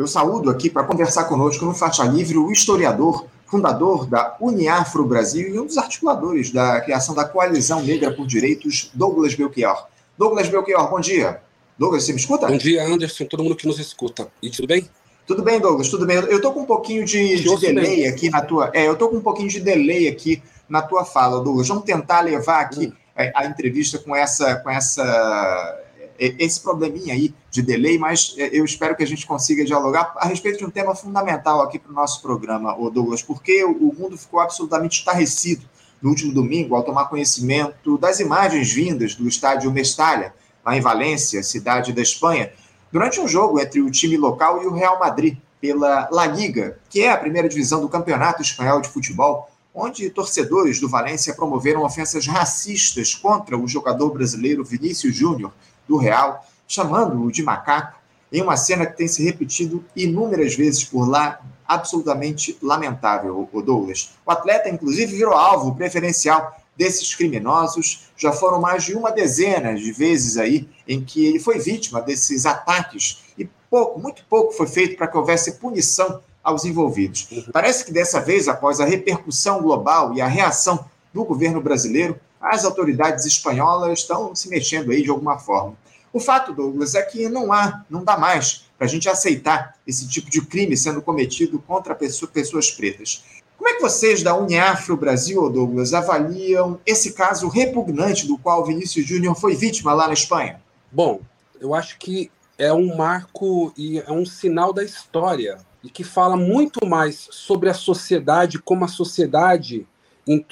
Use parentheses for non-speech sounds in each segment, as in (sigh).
Eu saúdo aqui para conversar conosco no Faixa Livre o historiador, fundador da Uniafro Brasil e um dos articuladores da criação da Coalizão Negra por Direitos, Douglas Belchior. Douglas Belchior, bom dia. Douglas, você me escuta? Bom dia, Anderson, todo mundo que nos escuta. E tudo bem? Tudo bem, Douglas, tudo bem. Eu estou com um pouquinho de, de delay bem. aqui na tua. É, eu estou com um pouquinho de delay aqui na tua fala, Douglas. Vamos tentar levar aqui hum. a, a entrevista com essa, com essa esse probleminha aí de delay, mas é, eu espero que a gente consiga dialogar a respeito de um tema fundamental aqui para o nosso programa, Douglas, porque o mundo ficou absolutamente estarrecido no último domingo ao tomar conhecimento das imagens vindas do estádio Mestalha, lá em Valência, cidade da Espanha, durante um jogo entre o time local e o Real Madrid, pela La Liga, que é a primeira divisão do Campeonato Espanhol de Futebol, onde torcedores do Valência promoveram ofensas racistas contra o jogador brasileiro Vinícius Júnior, do Real, chamando-o de macaco, em uma cena que tem se repetido inúmeras vezes por lá, absolutamente lamentável, o Douglas. O atleta, inclusive, virou alvo preferencial desses criminosos. Já foram mais de uma dezena de vezes aí em que ele foi vítima desses ataques e pouco, muito pouco foi feito para que houvesse punição aos envolvidos. Parece que dessa vez, após a repercussão global e a reação do governo brasileiro, as autoridades espanholas estão se mexendo aí de alguma forma. O fato, Douglas, é que não há, não dá mais para a gente aceitar esse tipo de crime sendo cometido contra pessoas pretas. Como é que vocês da Uniafro Brasil, Douglas, avaliam esse caso repugnante do qual Vinícius Júnior foi vítima lá na Espanha? Bom, eu acho que é um marco e é um sinal da história e que fala muito mais sobre a sociedade, como a sociedade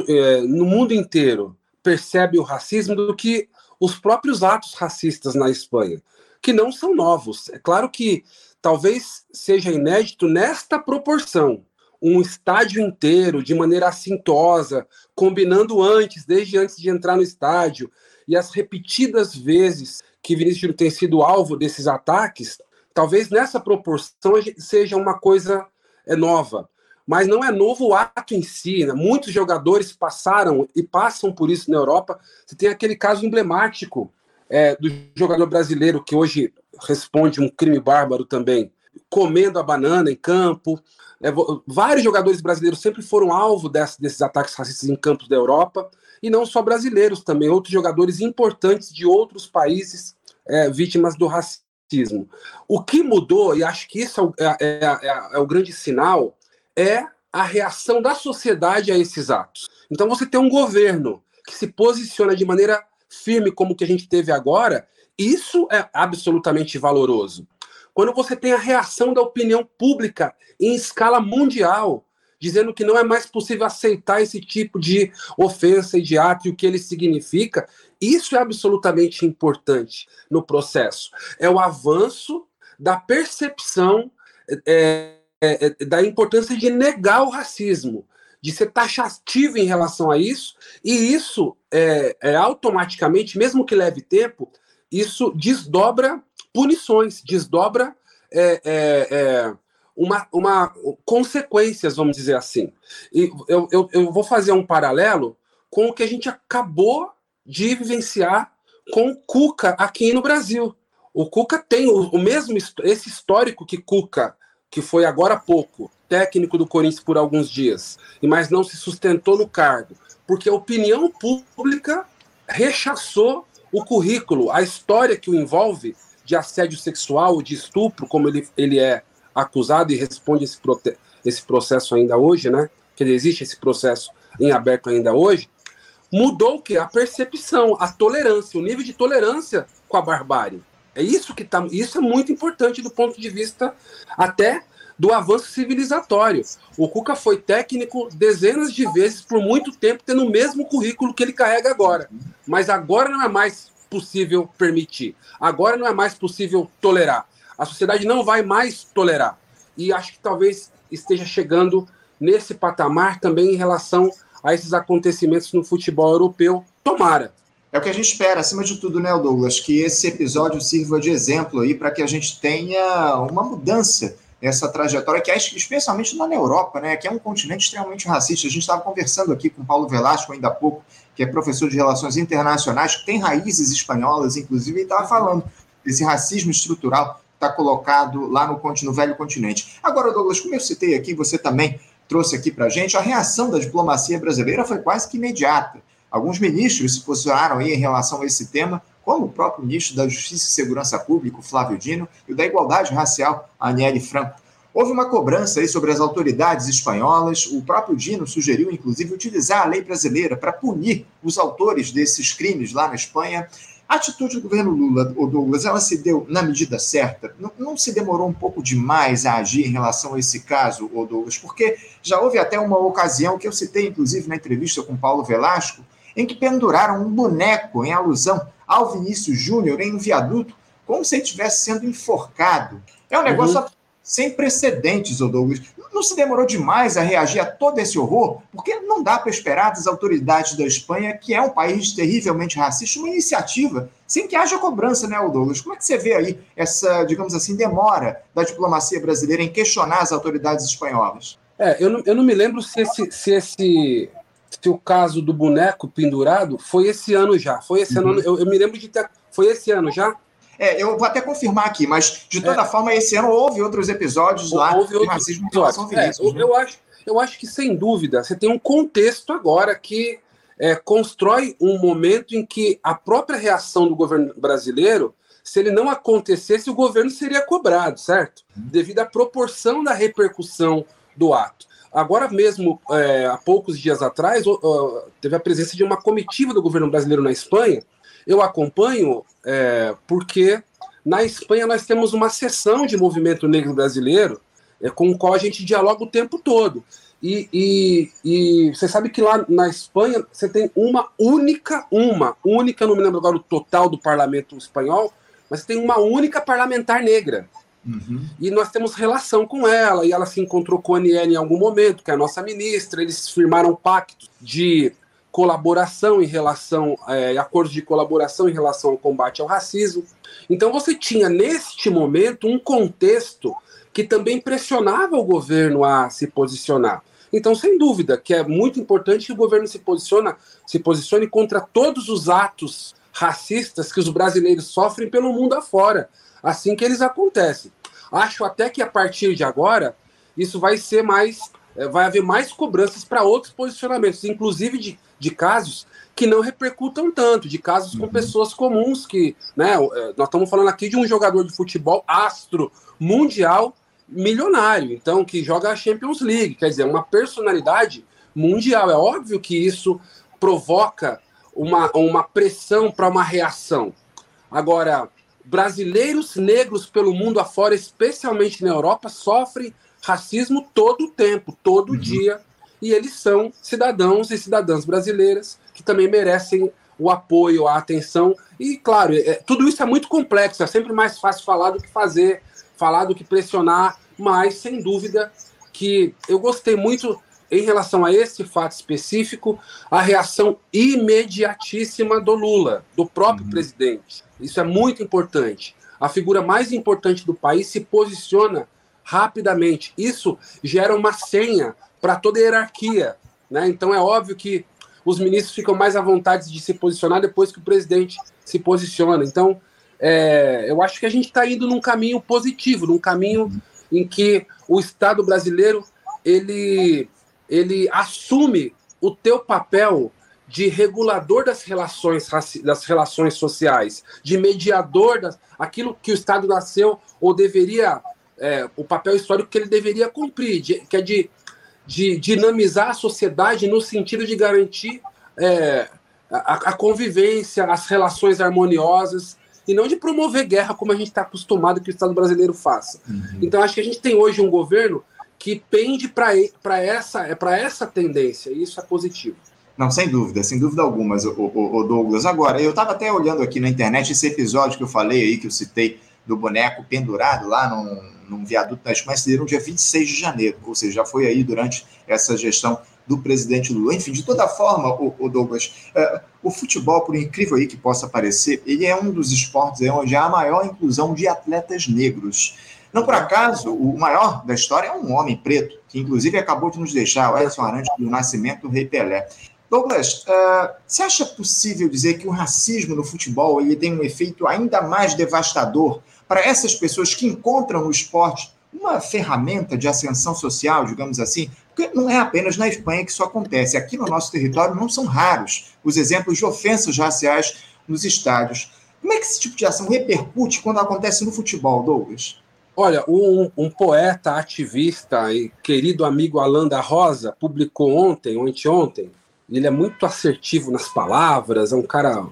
é, no mundo inteiro percebe o racismo do que os próprios atos racistas na Espanha, que não são novos. É claro que talvez seja inédito nesta proporção. Um estádio inteiro, de maneira assintosa, combinando antes, desde antes de entrar no estádio, e as repetidas vezes que Vinícius tem sido alvo desses ataques, talvez nessa proporção seja uma coisa é, nova mas não é novo o ato em si. Né? Muitos jogadores passaram e passam por isso na Europa. Você tem aquele caso emblemático é, do jogador brasileiro que hoje responde um crime bárbaro também, comendo a banana em campo. É, vários jogadores brasileiros sempre foram alvo desse, desses ataques racistas em campos da Europa, e não só brasileiros também, outros jogadores importantes de outros países é, vítimas do racismo. O que mudou, e acho que isso é, é, é, é o grande sinal, é a reação da sociedade a esses atos. Então você tem um governo que se posiciona de maneira firme, como que a gente teve agora, isso é absolutamente valoroso. Quando você tem a reação da opinião pública em escala mundial, dizendo que não é mais possível aceitar esse tipo de ofensa e de ato e o que ele significa, isso é absolutamente importante no processo. É o avanço da percepção é, é, é, da importância de negar o racismo, de ser taxativo em relação a isso, e isso é, é automaticamente, mesmo que leve tempo, isso desdobra punições, desdobra é, é, uma, uma consequências, vamos dizer assim. E eu, eu, eu vou fazer um paralelo com o que a gente acabou de vivenciar com Cuca aqui no Brasil. O Cuca tem o, o mesmo esse histórico que Cuca que foi agora há pouco técnico do Corinthians por alguns dias, mas não se sustentou no cargo, porque a opinião pública rechaçou o currículo, a história que o envolve de assédio sexual, de estupro, como ele, ele é acusado e responde esse, esse processo ainda hoje, né? Que existe esse processo em aberto ainda hoje, mudou o que? A percepção, a tolerância, o nível de tolerância com a barbárie. É isso que tá, isso é muito importante do ponto de vista até do avanço civilizatório. O Cuca foi técnico dezenas de vezes por muito tempo, tendo o mesmo currículo que ele carrega agora. Mas agora não é mais possível permitir. Agora não é mais possível tolerar. A sociedade não vai mais tolerar. E acho que talvez esteja chegando nesse patamar também em relação a esses acontecimentos no futebol europeu. Tomara. É o que a gente espera, acima de tudo, né, Douglas? Que esse episódio sirva de exemplo aí para que a gente tenha uma mudança nessa trajetória, que é especialmente na Europa, né? Que é um continente extremamente racista. A gente estava conversando aqui com Paulo Velasco ainda há pouco, que é professor de relações internacionais, que tem raízes espanholas, inclusive, e estava falando desse racismo estrutural está colocado lá no, no velho continente. Agora, Douglas, como eu citei aqui, você também trouxe aqui para a gente, a reação da diplomacia brasileira foi quase que imediata. Alguns ministros se posicionaram aí em relação a esse tema, como o próprio ministro da Justiça e Segurança Pública, Flávio Dino, e o da Igualdade Racial, Aniele Franco. Houve uma cobrança aí sobre as autoridades espanholas. O próprio Dino sugeriu, inclusive, utilizar a lei brasileira para punir os autores desses crimes lá na Espanha. A atitude do governo Lula, o Douglas, ela se deu na medida certa? Não, não, se demorou um pouco demais a agir em relação a esse caso, o Douglas? Porque já houve até uma ocasião que eu citei, inclusive, na entrevista com Paulo Velasco, em que penduraram um boneco em alusão ao Vinícius Júnior em um viaduto, como se ele estivesse sendo enforcado. É um negócio uhum sem precedentes, Douglas. Não se demorou demais a reagir a todo esse horror? Porque não dá para esperar das autoridades da Espanha, que é um país terrivelmente racista, uma iniciativa sem que haja cobrança, né, Douglas? Como é que você vê aí essa, digamos assim, demora da diplomacia brasileira em questionar as autoridades espanholas? É, eu não, eu não me lembro se esse, se esse se o caso do boneco pendurado foi esse ano já. Foi esse uhum. ano. Eu, eu, me lembro de ter. Foi esse ano já? É, eu vou até confirmar aqui, mas de toda é. forma, esse ano houve outros episódios lá houve de racismo episódios. É, eu, né? eu, acho, eu acho que, sem dúvida, você tem um contexto agora que é, constrói um momento em que a própria reação do governo brasileiro, se ele não acontecesse, o governo seria cobrado, certo? Uhum. Devido à proporção da repercussão do ato. Agora mesmo, é, há poucos dias atrás, teve a presença de uma comitiva do governo brasileiro na Espanha, eu acompanho é, porque na Espanha nós temos uma seção de movimento negro brasileiro é, com o qual a gente dialoga o tempo todo. E, e, e, você sabe que lá na Espanha você tem uma única, uma única, não me lembro agora o total do parlamento espanhol, mas tem uma única parlamentar negra. Uhum. E nós temos relação com ela, e ela se encontrou com a Aniele em algum momento, que é a nossa ministra, eles firmaram pacto de colaboração em relação, é, acordos de colaboração em relação ao combate ao racismo. Então você tinha neste momento um contexto que também pressionava o governo a se posicionar. Então, sem dúvida, que é muito importante que o governo se posiciona, se posicione contra todos os atos racistas que os brasileiros sofrem pelo mundo afora, assim que eles acontecem. Acho até que a partir de agora isso vai ser mais, vai haver mais cobranças para outros posicionamentos, inclusive de de casos que não repercutam tanto, de casos uhum. com pessoas comuns que, né, é, nós estamos falando aqui de um jogador de futebol astro mundial milionário, então que joga a Champions League, quer dizer, uma personalidade mundial. É óbvio que isso provoca uma, uma pressão para uma reação. Agora, brasileiros negros pelo mundo afora, especialmente na Europa, sofrem racismo todo o tempo, todo uhum. dia, e eles são cidadãos e cidadãs brasileiras que também merecem o apoio, a atenção. E, claro, é, tudo isso é muito complexo, é sempre mais fácil falar do que fazer, falar do que pressionar, mas, sem dúvida, que eu gostei muito em relação a esse fato específico, a reação imediatíssima do Lula, do próprio uhum. presidente. Isso é muito importante. A figura mais importante do país se posiciona rapidamente. Isso gera uma senha para toda a hierarquia. Né? Então é óbvio que os ministros ficam mais à vontade de se posicionar depois que o presidente se posiciona. Então, é, eu acho que a gente está indo num caminho positivo, num caminho em que o Estado brasileiro ele, ele assume o teu papel de regulador das relações das relações sociais, de mediador das aquilo que o Estado nasceu ou deveria é, o papel histórico que ele deveria cumprir, de, que é de de dinamizar a sociedade no sentido de garantir é, a, a, convivência, as relações harmoniosas, e não de promover guerra como a gente está acostumado que o Estado brasileiro faça. Uhum. Então, acho que a gente tem hoje um governo que pende para essa, é essa tendência, e isso é positivo. Não, sem dúvida, sem dúvida alguma, o, Douglas. Agora, eu estava até olhando aqui na internet esse episódio que eu falei aí, que eu citei, do boneco pendurado lá num, num viaduto da Espanha, se no dia 26 de janeiro, ou seja, já foi aí durante essa gestão do presidente Lula. Enfim, de toda forma, o, o Douglas, é, o futebol, por incrível aí que possa parecer, ele é um dos esportes onde há a maior inclusão de atletas negros. Não por acaso, o maior da história é um homem preto, que inclusive acabou de nos deixar, o Edson Arantes, do nascimento do Rei Pelé. Douglas, uh, você acha possível dizer que o racismo no futebol ele tem um efeito ainda mais devastador para essas pessoas que encontram no esporte uma ferramenta de ascensão social, digamos assim, porque não é apenas na Espanha que isso acontece. Aqui no nosso território não são raros os exemplos de ofensas raciais nos estádios. Como é que esse tipo de ação repercute quando acontece no futebol, Douglas? Olha, um, um, poeta, ativista e querido amigo Alan da Rosa publicou ontem, ou anteontem, ele é muito assertivo nas palavras, é um cara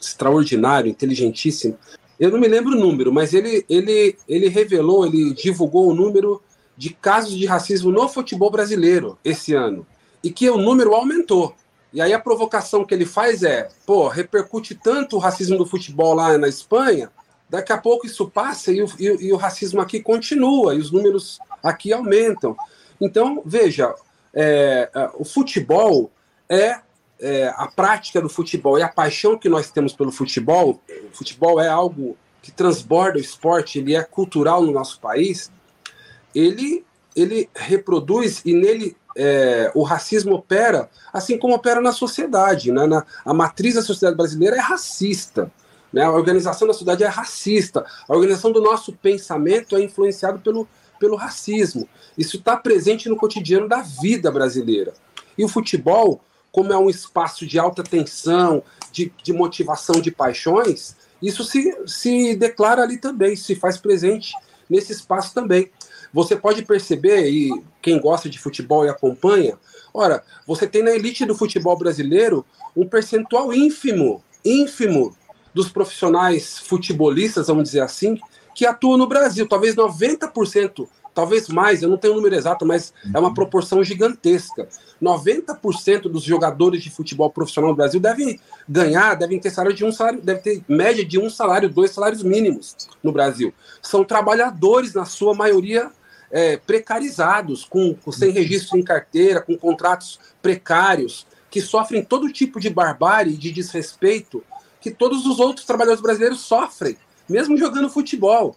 extraordinário, inteligentíssimo. Eu não me lembro o número, mas ele, ele, ele revelou, ele divulgou o número de casos de racismo no futebol brasileiro esse ano. E que o número aumentou. E aí a provocação que ele faz é: pô, repercute tanto o racismo do futebol lá na Espanha, Daqui a pouco isso passa e o, e, e o racismo aqui continua, e os números aqui aumentam. Então, veja, é, é, o futebol é, é, a prática do futebol e a paixão que nós temos pelo futebol. O futebol é algo que transborda o esporte, ele é cultural no nosso país. Ele, ele reproduz e nele é, o racismo opera, assim como opera na sociedade. Né? Na, a matriz da sociedade brasileira é racista. Né? A organização da sociedade é racista. A organização do nosso pensamento é influenciado pelo, pelo racismo. Isso está presente no cotidiano da vida brasileira. E o futebol, como é um espaço de alta tensão, de, de motivação de paixões, isso se, se declara ali também, se faz presente nesse espaço também. Você pode perceber, e quem gosta de futebol e acompanha, ora, você tem na elite do futebol brasileiro um percentual ínfimo, ínfimo dos profissionais futebolistas, vamos dizer assim, que atuam no Brasil. Talvez 90%, talvez mais, eu não tenho o número exato, mas é uma proporção gigantesca. 90% dos jogadores de futebol profissional no Brasil devem ganhar, devem ter salário de um salário, deve ter média de um salário, dois salários mínimos no Brasil. São trabalhadores, na sua maioria, é, precarizados, com, com, sem registro em carteira, com contratos precários, que sofrem todo tipo de barbárie, de desrespeito que todos os outros trabalhadores brasileiros sofrem, mesmo jogando futebol.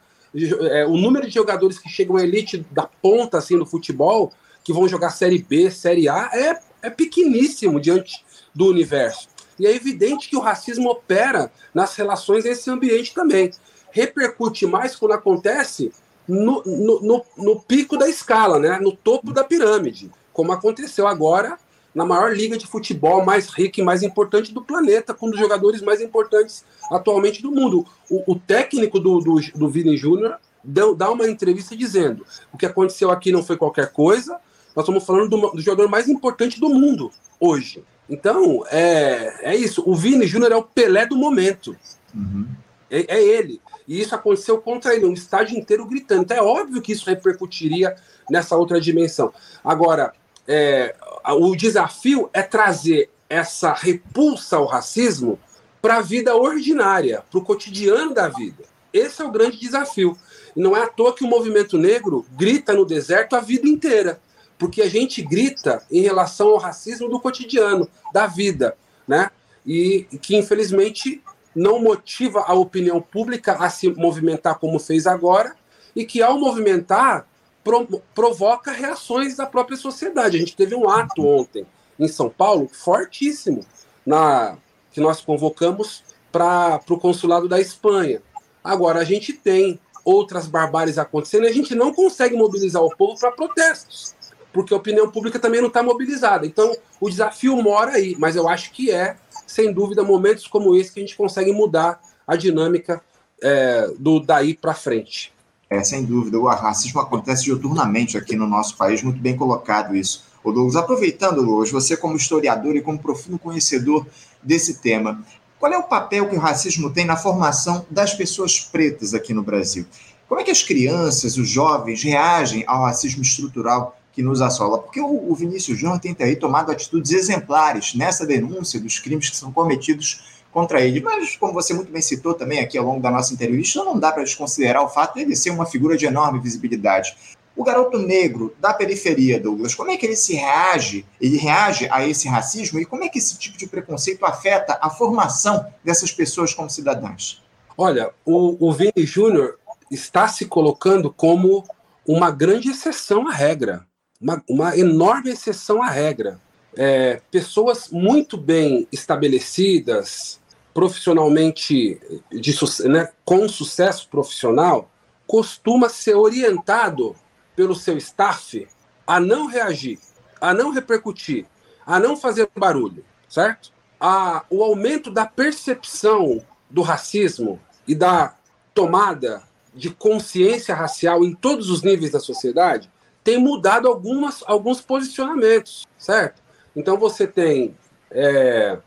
É, o número de jogadores que chegam à elite da ponta assim no futebol, que vão jogar Série B, Série A, é, é pequeníssimo diante do universo. E é evidente que o racismo opera nas relações nesse ambiente também. Repercute mais quando acontece no, no, no, no pico da escala, né? no topo da pirâmide, como aconteceu agora na maior liga de futebol mais rica e mais importante do planeta, com um dos jogadores mais importantes atualmente do mundo. O, o técnico do, do, do Vini Júnior dá uma entrevista dizendo: o que aconteceu aqui não foi qualquer coisa, nós estamos falando do, do jogador mais importante do mundo hoje. Então, é, é isso. O Vini Júnior é o Pelé do momento. Uhum. É, é, ele. E isso aconteceu contra ele, um estádio inteiro gritando. Então, é óbvio que isso repercutiria nessa outra dimensão. Agora, é, o desafio é trazer essa repulsa ao racismo para a vida ordinária, para o cotidiano da vida. Esse é o grande desafio. Não é à toa que o movimento negro grita no deserto a vida inteira, porque a gente grita em relação ao racismo do cotidiano, da vida, né? E que infelizmente não motiva a opinião pública a se movimentar como fez agora, e que ao movimentar pro, provoca reações da própria sociedade. A gente teve um ato ontem em São Paulo fortíssimo na que nós convocamos para o consulado da Espanha. Agora a gente tem outras barbáries acontecendo e a gente não consegue mobilizar o povo para protestos, porque a opinião pública também não está mobilizada. Então o desafio mora aí, mas eu acho que é, sem dúvida, momentos como esse que a gente consegue mudar a dinâmica é, do daí para frente. É, sem dúvida, o racismo acontece diuturnamente aqui no nosso país, muito bem colocado isso. O Douglas, aproveitando, Douglas, você como historiador e como profundo conhecedor desse tema, qual é o papel que o racismo tem na formação das pessoas pretas aqui no Brasil? Como é que as crianças, os jovens reagem ao racismo estrutural que nos assola? Porque o, Vinícius Júnior tem aí tomado atitudes exemplares nessa denúncia dos crimes que são cometidos contra ele. Mas, como você muito bem citou também aqui ao longo da nossa entrevista, não dá para desconsiderar o fato de ele ser uma figura de enorme visibilidade. O garoto negro da periferia, Douglas, como é que ele se reage? Ele reage a esse racismo e como é que esse tipo de preconceito afeta a formação dessas pessoas como cidadãs? Olha, o, o Vini Júnior está se colocando como uma grande exceção à regra, uma, uma enorme exceção à regra. É, pessoas muito bem estabelecidas, profissionalmente de, né, com sucesso profissional costuma ser orientado pelo seu staff a não reagir, a não repercutir, a não fazer barulho, certo? A, o aumento da percepção do racismo e da tomada de consciência racial em todos os níveis da sociedade tem mudado algumas, alguns posicionamentos, certo? Então você tem é,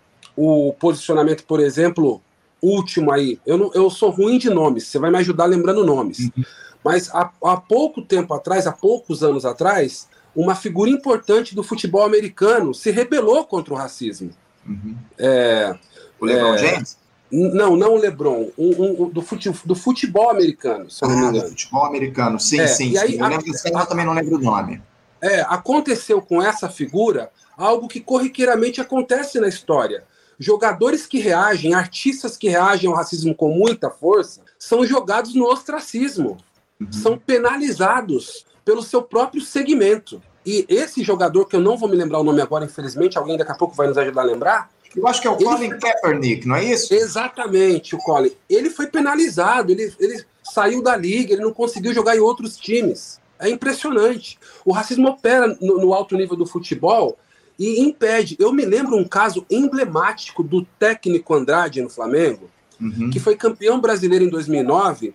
o posicionamento, por exemplo, último aí. Eu, não, eu sou ruim de nomes, você vai me ajudar lembrando nomes. Uhum. Mas há, há pouco tempo atrás, há poucos anos atrás, uma figura importante do futebol americano se rebelou contra o racismo. Uhum. É, o LeBron é, James? Não, não o LeBron, um, um, do, fute, do futebol americano, se eu não me ah, engano. futebol americano, sim, é, sim. Aí, sim. Eu a, lembro eu também não lembro o nome. É, aconteceu com essa figura algo que corriqueiramente acontece na história. Jogadores que reagem, artistas que reagem ao racismo com muita força, são jogados no ostracismo, uhum. são penalizados pelo seu próprio segmento. E esse jogador, que eu não vou me lembrar o nome agora, infelizmente, alguém daqui a pouco vai nos ajudar a lembrar. Eu acho que é o ele... Colin Kaepernick, não é isso? Exatamente, o Colin. Ele foi penalizado, ele, ele saiu da liga, ele não conseguiu jogar em outros times. É impressionante. O racismo opera no, no alto nível do futebol e impede. Eu me lembro um caso emblemático do técnico Andrade no Flamengo, uhum. que foi campeão brasileiro em 2009,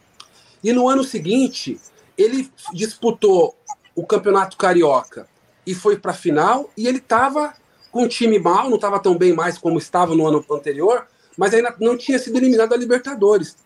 e no ano seguinte ele disputou o Campeonato Carioca e foi para a final, e ele estava com um time mal, não estava tão bem mais como estava no ano anterior, mas ainda não tinha sido eliminado da Libertadores.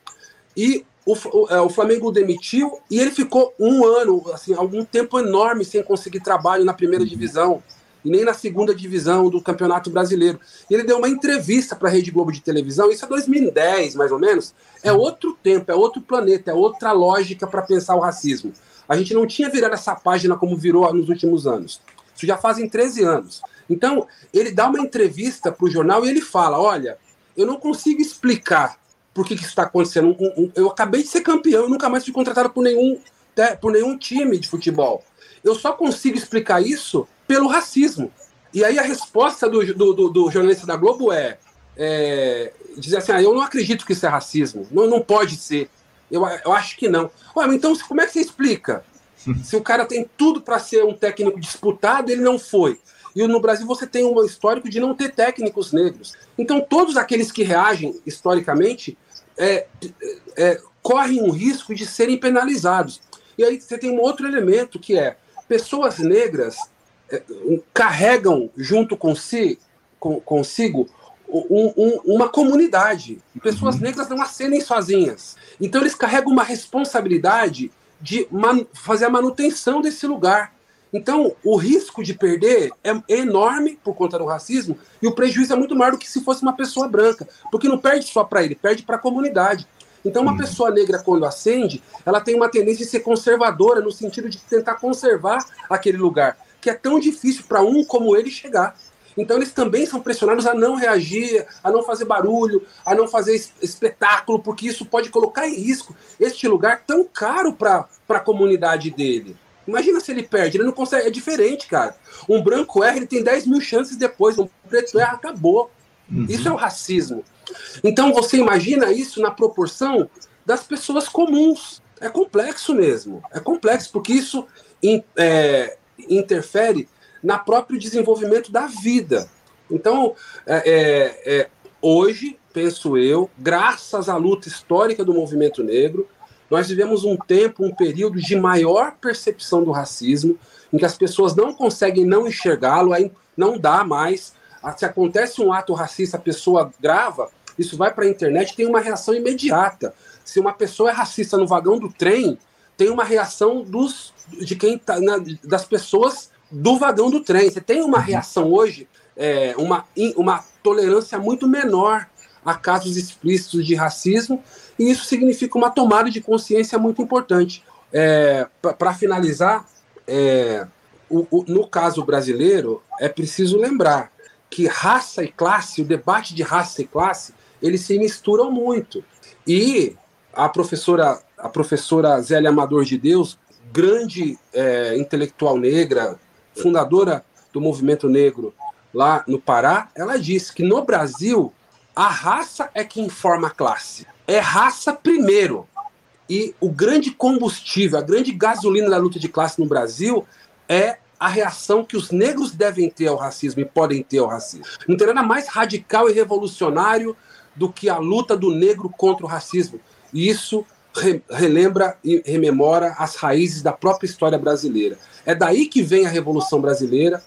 E o, o, é, o, Flamengo o demitiu e ele ficou um ano, assim, algum tempo enorme sem conseguir trabalho na primeira uhum. divisão e nem na segunda divisão do Campeonato Brasileiro. E ele deu uma entrevista para a Rede Globo de televisão, isso é 2010, mais ou menos. É outro tempo, é outro planeta, é outra lógica para pensar o racismo. A gente não tinha virado essa página como virou nos últimos anos. Isso já fazem 13 anos. Então, ele dá uma entrevista para o jornal e ele fala: Olha, eu não consigo explicar por que, que isso está acontecendo. Eu acabei de ser campeão, eu nunca mais fui contratado por nenhum, por nenhum time de futebol. Eu só consigo explicar isso pelo racismo. E aí a resposta do, do, do jornalista da Globo é, é, dizer assim, ah, eu não acredito que isso é racismo, não, não pode ser. Eu, eu acho que não. Ué, então como é que você explica? (laughs) Se o cara tem tudo para ser um técnico disputado, ele não foi. E no Brasil você tem um histórico de não ter técnicos negros. Então todos aqueles que reagem historicamente é, é, correm um risco de serem penalizados. E aí você tem um outro elemento que é pessoas negras é, carregam junto com si, com, consigo um, um, uma comunidade. Pessoas uhum. negras não ascendem sozinhas. Então eles carregam uma responsabilidade de fazer a manutenção desse lugar. Então, o risco de perder é enorme por conta do racismo e o prejuízo é muito maior do que se fosse uma pessoa branca, porque não perde só para ele, perde para a comunidade. Então, uma uhum. pessoa negra, quando acende, ela tem uma tendência de ser conservadora, no sentido de tentar conservar aquele lugar que é tão difícil para um como ele chegar. Então eles também são pressionados a não reagir, a não fazer barulho, a não fazer espetáculo, porque isso pode colocar em risco este lugar tão caro para a comunidade dele. Imagina se ele perde, ele não consegue, é diferente, cara. Um branco erra, ele tem 10 mil chances depois, um preto erra, acabou. Uhum. Isso é o racismo. Então você imagina isso na proporção das pessoas comuns. É complexo mesmo. É complexo, porque isso é, interfere na próprio desenvolvimento da vida. Então, é, é, é, hoje, penso eu, graças à luta histórica do movimento negro, nós vivemos um tempo, um período de maior percepção do racismo, em que as pessoas não conseguem não enxergá-lo, aí não dá mais. Se acontece um ato racista, a pessoa grava, isso vai para a internet, tem uma reação imediata. Se uma pessoa é racista no vagão do trem, tem uma reação dos, de quem tá na, das pessoas do vagão do trem. Você tem uma uhum. reação hoje, é, uma, uma tolerância muito menor a casos explícitos de racismo, e isso significa uma tomada de consciência muito importante. É, Para finalizar, é, o, o, no caso brasileiro, é preciso lembrar que raça e classe, o debate de raça e classe, eles se misturam muito. E a professora a professora Zélia Amador de Deus, grande é, intelectual negra, fundadora do movimento negro lá no Pará, ela disse que no Brasil A raça é que informa a classe. É raça primeiro. E o grande combustível, a grande gasolina da luta de classe no Brasil é a reação que os negros devem ter ao racismo e podem ter ao racismo. Não tem nada mais radical e revolucionário do que a luta do negro contra o racismo. E isso re relembra e rememora as raízes da própria história brasileira. É daí que vem a Revolução Brasileira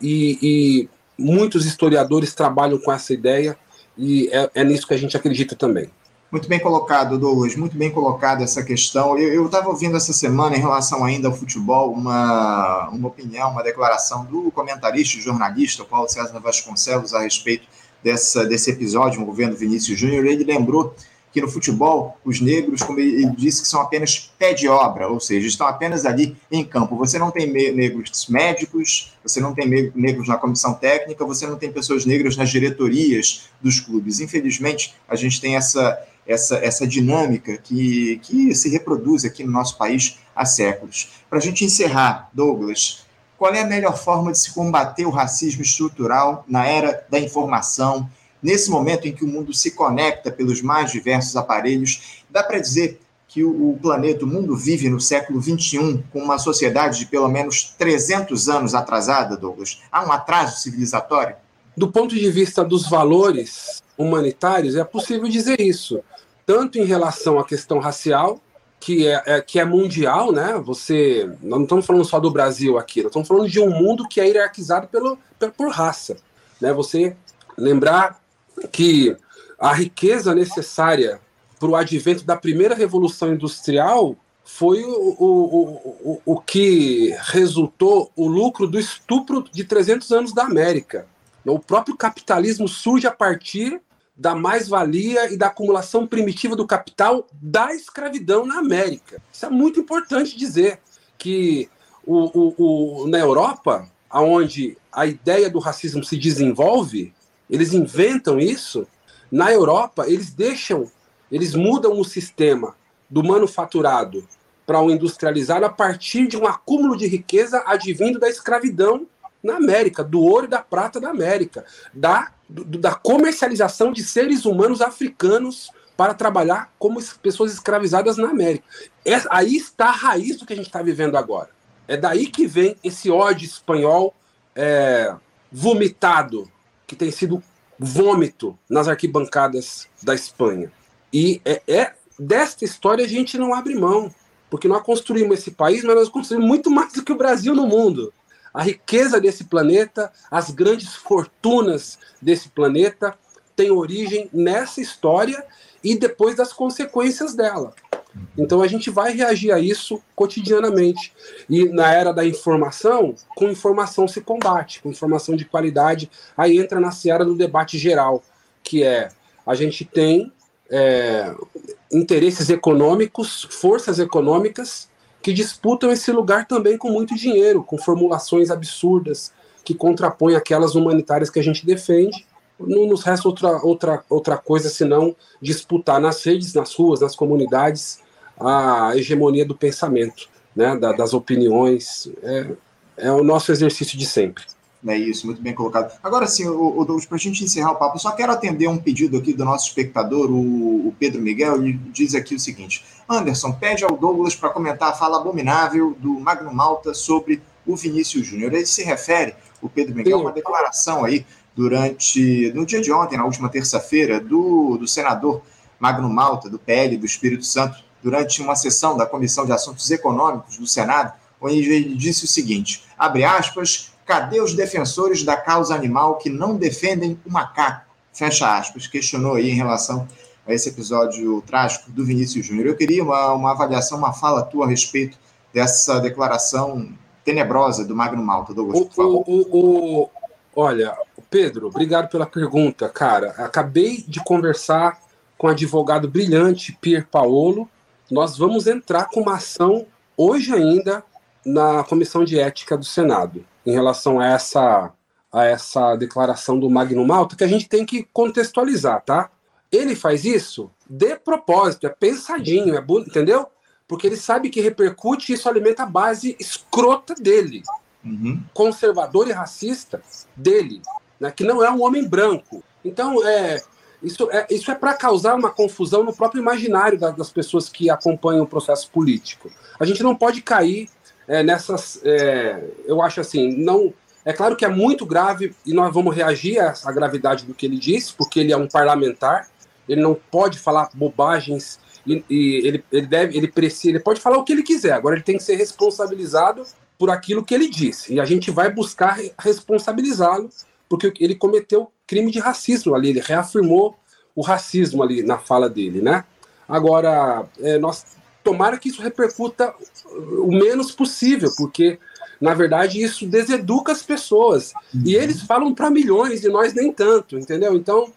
e, e muitos historiadores trabalham com essa ideia e é, é nisso que a gente acredita também. Muito bem colocado, Douglas, muito bem colocada essa questão. Eu estava ouvindo essa semana, em relação ainda ao futebol, uma, uma opinião, uma declaração do comentarista e jornalista Paulo César Vasconcelos a respeito dessa, desse episódio envolvendo Vinícius Júnior. Ele lembrou que no futebol, os negros, como ele disse, que são apenas pé de obra, ou seja, estão apenas ali em campo. Você não tem negros médicos, você não tem negros na comissão técnica, você não tem pessoas negras nas diretorias dos clubes. Infelizmente, a gente tem essa, essa, essa dinâmica que, que se reproduz aqui no nosso país há séculos. Para a gente encerrar, Douglas, qual é a melhor forma de se combater o racismo estrutural na era da informação, Nesse momento em que o mundo se conecta pelos mais diversos aparelhos, dá para dizer que o, planeta, o mundo vive no século XXI com uma sociedade de pelo menos 300 anos atrasada, Douglas? Há um atraso civilizatório? Do ponto de vista dos valores humanitários, é possível dizer isso, tanto em relação à questão racial, que é, é, que é mundial, né? Você, nós não estamos falando só do Brasil aqui, nós estamos falando de um mundo que é hierarquizado pelo, por raça, né? Você lembrar que a riqueza necessária para o advento da primeira revolução industrial foi o, o, o, o que resultou o lucro do estupro de 300 anos da América. O próprio capitalismo surge a partir da mais-valia e da acumulação primitiva do capital da escravidão na América. Isso é muito importante dizer que o, o, o, na Europa, onde a ideia do racismo se desenvolve, eles inventam isso. Na Europa, eles deixam, eles mudam o sistema do manufaturado para o industrializado a partir de um acúmulo de riqueza advindo da escravidão na América, do ouro e da prata da América, da, do, da comercialização de seres humanos africanos para trabalhar como pessoas escravizadas na América. É, aí está a raiz do que a gente está vivendo agora. É daí que vem esse ódio espanhol é, vomitado que tem sido vômito nas arquibancadas da Espanha. E é, é desta história a gente não abre mão, porque nós construímos esse país, mas nós construímos muito mais do que o Brasil no mundo. A riqueza desse planeta, as grandes fortunas desse planeta têm origem nessa história e depois das consequências dela. Então a gente vai reagir a isso cotidianamente. E na era da informação, com informação se combate, com informação de qualidade, aí entra na seara do debate geral, que é a gente tem é, interesses econômicos, forças econômicas que disputam esse lugar também com muito dinheiro, com formulações absurdas que contrapõem aquelas humanitárias que a gente defende. Não nos resta outra, outra, outra coisa senão disputar nas redes, nas ruas, nas comunidades, a hegemonia do pensamento, né, da, das opiniões. É, é o nosso exercício de sempre. É isso, muito bem colocado. Agora sim, o, o para a gente encerrar o papo, só quero atender um pedido aqui do nosso espectador, o, o Pedro Miguel, ele diz aqui o seguinte: Anderson, pede ao Douglas para comentar a fala abominável do Magno Malta sobre o Vinícius Júnior. Ele se refere, o Pedro Miguel, a uma declaração aí durante, no dia de ontem, na última terça-feira, do, do senador Magno Malta, do PL do Espírito Santo, durante uma sessão da Comissão de Assuntos Econômicos do Senado, onde ele disse o seguinte: abre aspas, cadê os defensores da causa animal que não defendem o macaco? Fecha aspas, questionou aí em relação a esse episódio trágico do Vinícius Júnior. Eu queria uma, uma avaliação, uma fala tua a respeito dessa declaração tenebrosa do Magno Malta, Douglas, por favor. O, o, o, olha, Pedro, obrigado pela pergunta, cara. Acabei de conversar com o advogado brilhante Pier Paolo, nós vamos entrar com uma ação hoje ainda na Comissão de Ética do Senado, em relação a essa, a essa declaração do Magno Malta, que a gente tem que contextualizar, tá? Ele faz isso de propósito, é pensadinho, é entendeu? Porque ele sabe que repercute e isso alimenta a base escrota dele, uhum. conservador e racista dele, né? que não é um homem branco. Então, é, Isso é, isso é para causar uma confusão no próprio imaginário das, das, pessoas que acompanham o processo político. A gente não pode cair é, nessas. É, eu acho assim, não. É claro que é muito grave e nós vamos reagir à gravidade do que ele disse, porque ele é um parlamentar, ele não pode falar bobagens e, e ele, ele deve, ele precisa, ele pode falar o que ele quiser. Agora ele tem que ser responsabilizado por aquilo que ele disse e a gente vai buscar responsabilizá-lo porque ele cometeu crime de racismo ali, ele reafirmou o racismo ali na fala dele, né? Agora, é, nós tomara que isso repercuta o menos possível, porque na verdade isso deseduca as pessoas uhum. e eles falam para milhões e nós nem tanto, entendeu? Então,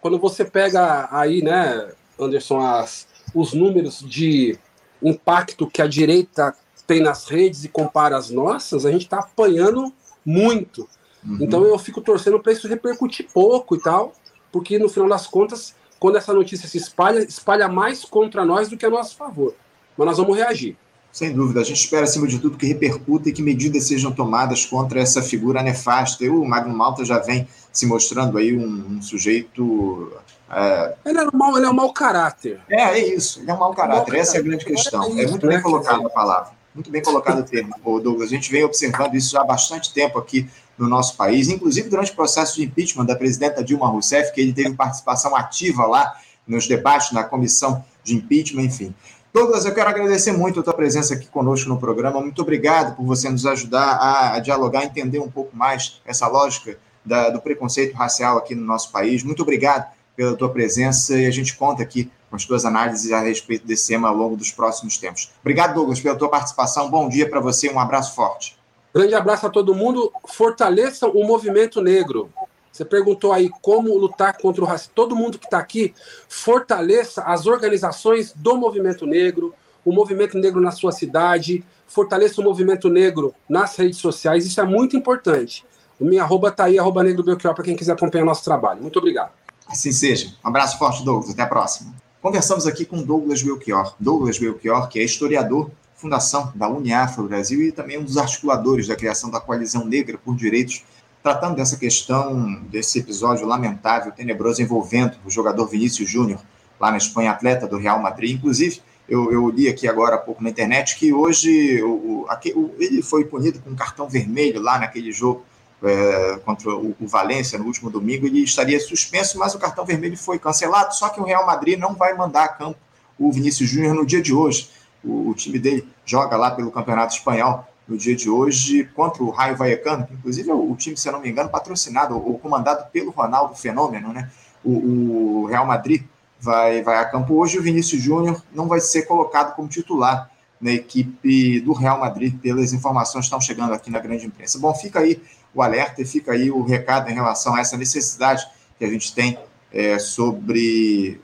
quando você pega aí, né, Anderson, as, os números de impacto que a direita tem nas redes e compara as nossas, a gente está apanhando muito. Uhum. Então eu fico torcendo para isso repercutir pouco e tal, porque no final das contas, quando essa notícia se espalha, espalha mais contra nós do que a nosso favor. Mas nós vamos reagir. Sem dúvida, a gente espera, acima de tudo, que repercuta e que medidas sejam tomadas contra essa figura nefasta. E o Magno Malta já vem se mostrando aí um, um sujeito. É... Ele, é um mau, ele é um mau caráter. É, é isso, ele é um mau caráter, mau essa caráter. é a grande questão. É, isso, é muito né? bem colocada a palavra. Muito bem colocado o termo, Douglas. A gente vem observando isso há bastante tempo aqui no nosso país, inclusive durante o processo de impeachment da presidenta Dilma Rousseff, que ele teve participação ativa lá nos debates na comissão de impeachment, enfim. Douglas, eu quero agradecer muito a tua presença aqui conosco no programa. Muito obrigado por você nos ajudar a, a dialogar, entender um pouco mais essa lógica da, do preconceito racial aqui no nosso país. Muito obrigado pela tua presença e a gente conta aqui com as tuas análises a respeito desse tema ao longo dos próximos tempos. Obrigado, Douglas, pela tua participação. Bom dia para você, um abraço forte. Grande abraço a todo mundo. Fortaleçam o movimento negro. Você perguntou aí como lutar contra o racismo. Todo mundo que está aqui, fortaleça as organizações do movimento negro, o movimento negro na sua cidade, fortaleça o movimento negro nas redes sociais. Isso é muito importante. O minha arroba está aí, arroba negro para quem quiser acompanhar o nosso trabalho. Muito obrigado. Assim seja. Um abraço forte, Douglas. Até a próxima. Conversamos aqui com Douglas Belchior. Douglas Belchior, que é historiador, fundação da Uniafro Brasil e também um dos articuladores da criação da Coalizão Negra por Direitos, tratando dessa questão, desse episódio lamentável, tenebroso, envolvendo o jogador Vinícius Júnior, lá na Espanha, atleta do Real Madrid. Inclusive, eu, eu, li aqui agora há pouco na internet que hoje o, o, ele foi punido com um cartão vermelho lá naquele jogo é, contra o, o Valência no último domingo, ele estaria suspenso, mas o cartão vermelho foi cancelado, só que o Real Madrid não vai mandar a campo o Vinícius Júnior no dia de hoje. O, o, time dele joga lá pelo Campeonato Espanhol no dia de hoje contra o Raio Vallecano, que inclusive é o, time, se eu não me engano, patrocinado ou comandado pelo Ronaldo Fenômeno, né? O, o Real Madrid vai, vai a campo hoje o Vinícius Júnior não vai ser colocado como titular na equipe do Real Madrid, pelas informações que estão chegando aqui na grande imprensa. Bom, fica aí o alerta e fica aí o recado em relação a essa necessidade que a gente tem é, sobre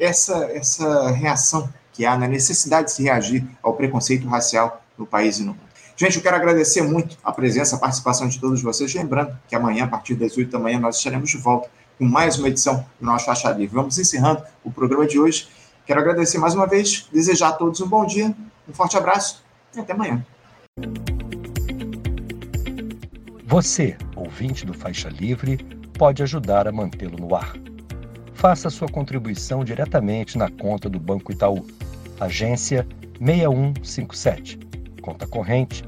essa, essa reação que há na necessidade de se reagir ao preconceito racial no país e no mundo. Gente, eu quero agradecer muito a presença, a participação de todos vocês. Lembrando que amanhã, a partir das 8 da manhã, nós estaremos de volta com mais uma edição do nosso Faixa Livre. Vamos encerrando o programa de hoje. Quero agradecer mais uma vez, desejar a todos um bom dia, um forte abraço e até amanhã. Você, ouvinte do Faixa Livre, pode ajudar a mantê-lo no ar. Faça sua contribuição diretamente na conta do Banco Itaú, agência 6157, conta corrente